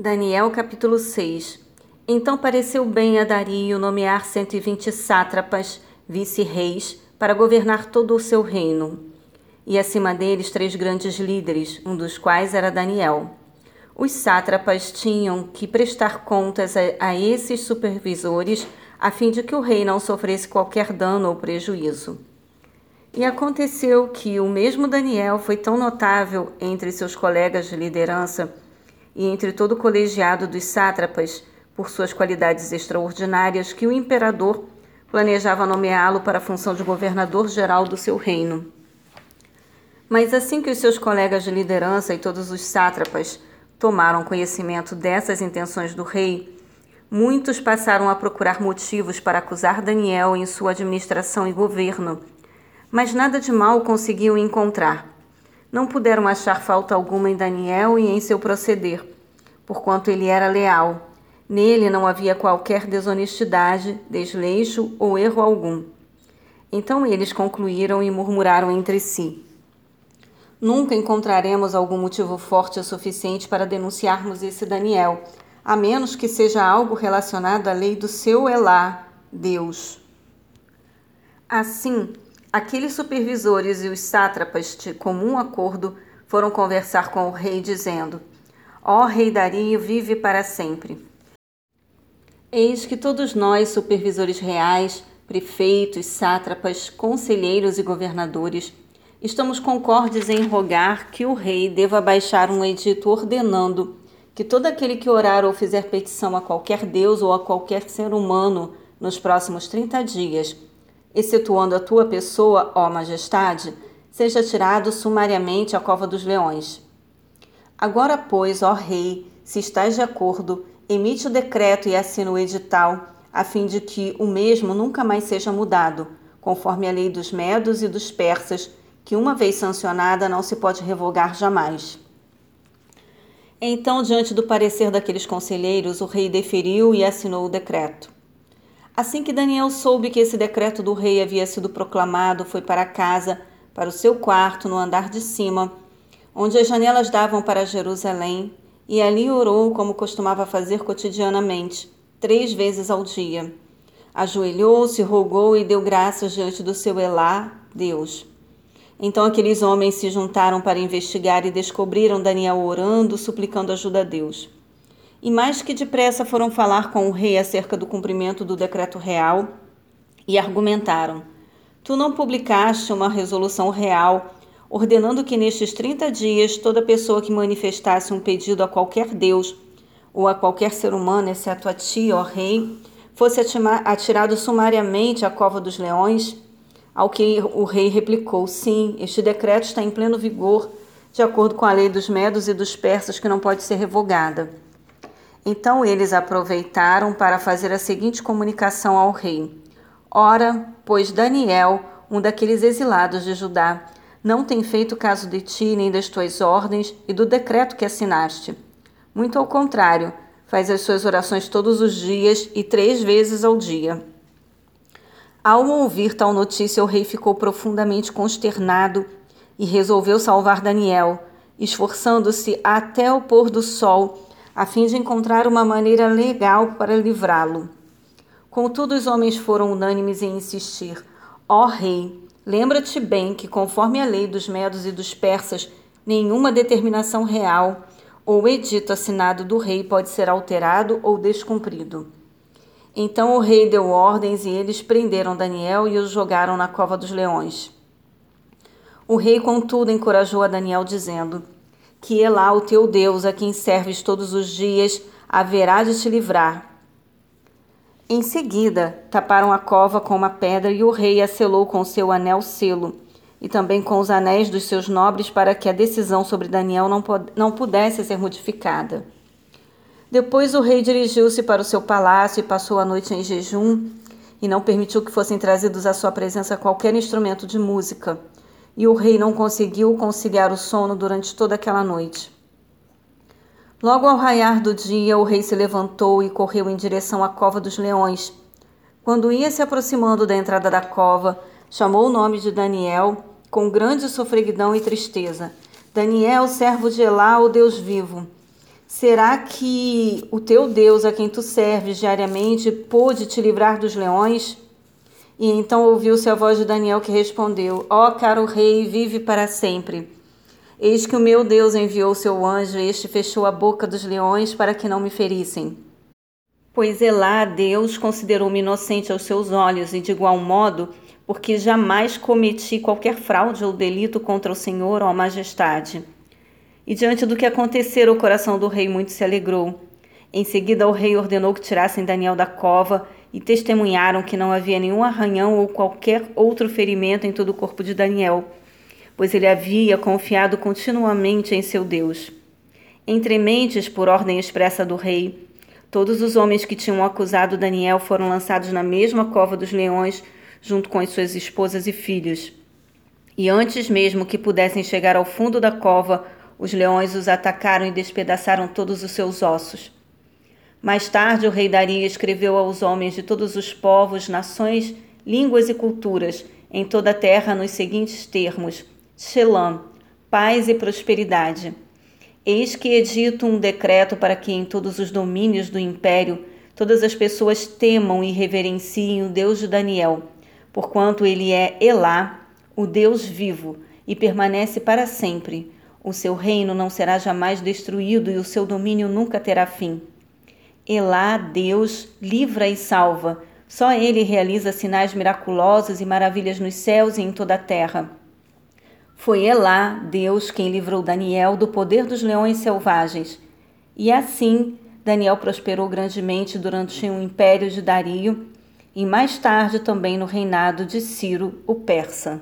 Daniel capítulo 6 Então pareceu bem a Dario nomear cento e vinte sátrapas, vice-reis, para governar todo o seu reino. E acima deles três grandes líderes, um dos quais era Daniel. Os sátrapas tinham que prestar contas a, a esses supervisores, a fim de que o rei não sofresse qualquer dano ou prejuízo. E aconteceu que o mesmo Daniel foi tão notável entre seus colegas de liderança e entre todo o colegiado dos sátrapas por suas qualidades extraordinárias que o imperador planejava nomeá-lo para a função de governador-geral do seu reino. Mas assim que os seus colegas de liderança e todos os sátrapas tomaram conhecimento dessas intenções do rei, muitos passaram a procurar motivos para acusar Daniel em sua administração e governo mas nada de mal conseguiam encontrar. Não puderam achar falta alguma em Daniel e em seu proceder, porquanto ele era leal. Nele não havia qualquer desonestidade, desleixo ou erro algum. Então eles concluíram e murmuraram entre si: Nunca encontraremos algum motivo forte o suficiente para denunciarmos esse Daniel, a menos que seja algo relacionado à lei do seu Elá, Deus. Assim, Aqueles supervisores e os sátrapas, de comum acordo, foram conversar com o rei, dizendo: Ó rei Dario, vive para sempre. Eis que todos nós, supervisores reais, prefeitos, sátrapas, conselheiros e governadores, estamos concordes em rogar que o rei deva baixar um edito ordenando que todo aquele que orar ou fizer petição a qualquer deus ou a qualquer ser humano nos próximos trinta dias, excetuando a tua pessoa, ó majestade, seja tirado sumariamente à cova dos leões. Agora, pois, ó rei, se estás de acordo, emite o decreto e assina o edital, a fim de que o mesmo nunca mais seja mudado, conforme a lei dos medos e dos persas, que uma vez sancionada não se pode revogar jamais. Então, diante do parecer daqueles conselheiros, o rei deferiu e assinou o decreto. Assim que Daniel soube que esse decreto do rei havia sido proclamado, foi para casa, para o seu quarto no andar de cima, onde as janelas davam para Jerusalém, e ali orou como costumava fazer cotidianamente, três vezes ao dia. Ajoelhou-se, rogou e deu graças diante do seu Elá, Deus. Então aqueles homens se juntaram para investigar e descobriram Daniel orando, suplicando ajuda a Deus e mais que depressa foram falar com o rei acerca do cumprimento do decreto real e argumentaram: Tu não publicaste uma resolução real ordenando que nestes 30 dias toda pessoa que manifestasse um pedido a qualquer Deus ou a qualquer ser humano, exceto a ti, ó rei, fosse atirado sumariamente à cova dos leões? Ao que o rei replicou: Sim, este decreto está em pleno vigor, de acordo com a lei dos medos e dos persas, que não pode ser revogada. Então eles aproveitaram para fazer a seguinte comunicação ao rei: Ora, pois Daniel, um daqueles exilados de Judá, não tem feito caso de ti nem das tuas ordens e do decreto que assinaste. Muito ao contrário, faz as suas orações todos os dias e três vezes ao dia. Ao ouvir tal notícia, o rei ficou profundamente consternado e resolveu salvar Daniel, esforçando-se até o pôr do sol a fim de encontrar uma maneira legal para livrá-lo. Contudo, os homens foram unânimes em insistir: Ó oh, rei, lembra-te bem que, conforme a lei dos medos e dos persas, nenhuma determinação real ou edito assinado do rei pode ser alterado ou descumprido. Então o rei deu ordens e eles prenderam Daniel e o jogaram na cova dos leões. O rei, contudo, encorajou a Daniel, dizendo: que Elá, o teu Deus, a quem serves todos os dias, haverá de te livrar. Em seguida, taparam a cova com uma pedra e o rei a selou com seu anel selo, e também com os anéis dos seus nobres, para que a decisão sobre Daniel não, não pudesse ser modificada. Depois o rei dirigiu-se para o seu palácio e passou a noite em jejum, e não permitiu que fossem trazidos à sua presença qualquer instrumento de música e o rei não conseguiu conciliar o sono durante toda aquela noite. Logo ao raiar do dia, o rei se levantou e correu em direção à cova dos leões. Quando ia se aproximando da entrada da cova, chamou o nome de Daniel com grande sofreguidão e tristeza. Daniel, servo de Elá, o Deus vivo. Será que o teu Deus, a quem tu serves diariamente, pôde te livrar dos leões? E então ouviu-se a voz de Daniel que respondeu: Ó oh, caro rei, vive para sempre. Eis que o meu Deus enviou seu anjo, este fechou a boca dos leões para que não me ferissem. Pois Elá, Deus, considerou-me inocente aos seus olhos, e de igual modo, porque jamais cometi qualquer fraude ou delito contra o Senhor a majestade. E diante do que acontecera, o coração do rei muito se alegrou. Em seguida, o rei ordenou que tirassem Daniel da cova e testemunharam que não havia nenhum arranhão ou qualquer outro ferimento em todo o corpo de Daniel, pois ele havia confiado continuamente em seu Deus. Entre mentes, por ordem expressa do rei, todos os homens que tinham acusado Daniel foram lançados na mesma cova dos leões, junto com as suas esposas e filhos. E antes mesmo que pudessem chegar ao fundo da cova, os leões os atacaram e despedaçaram todos os seus ossos. Mais tarde, o rei Dario escreveu aos homens de todos os povos, nações, línguas e culturas em toda a terra nos seguintes termos: Shelam, paz e prosperidade. Eis que edito um decreto para que em todos os domínios do império todas as pessoas temam e reverenciem o Deus de Daniel, porquanto ele é Elá, o Deus vivo, e permanece para sempre o seu reino não será jamais destruído e o seu domínio nunca terá fim. Elá, Deus, livra e salva. Só Ele realiza sinais miraculosos e maravilhas nos céus e em toda a terra. Foi Elá, Deus, quem livrou Daniel do poder dos leões selvagens. E assim, Daniel prosperou grandemente durante o império de Dario e mais tarde também no reinado de Ciro, o persa.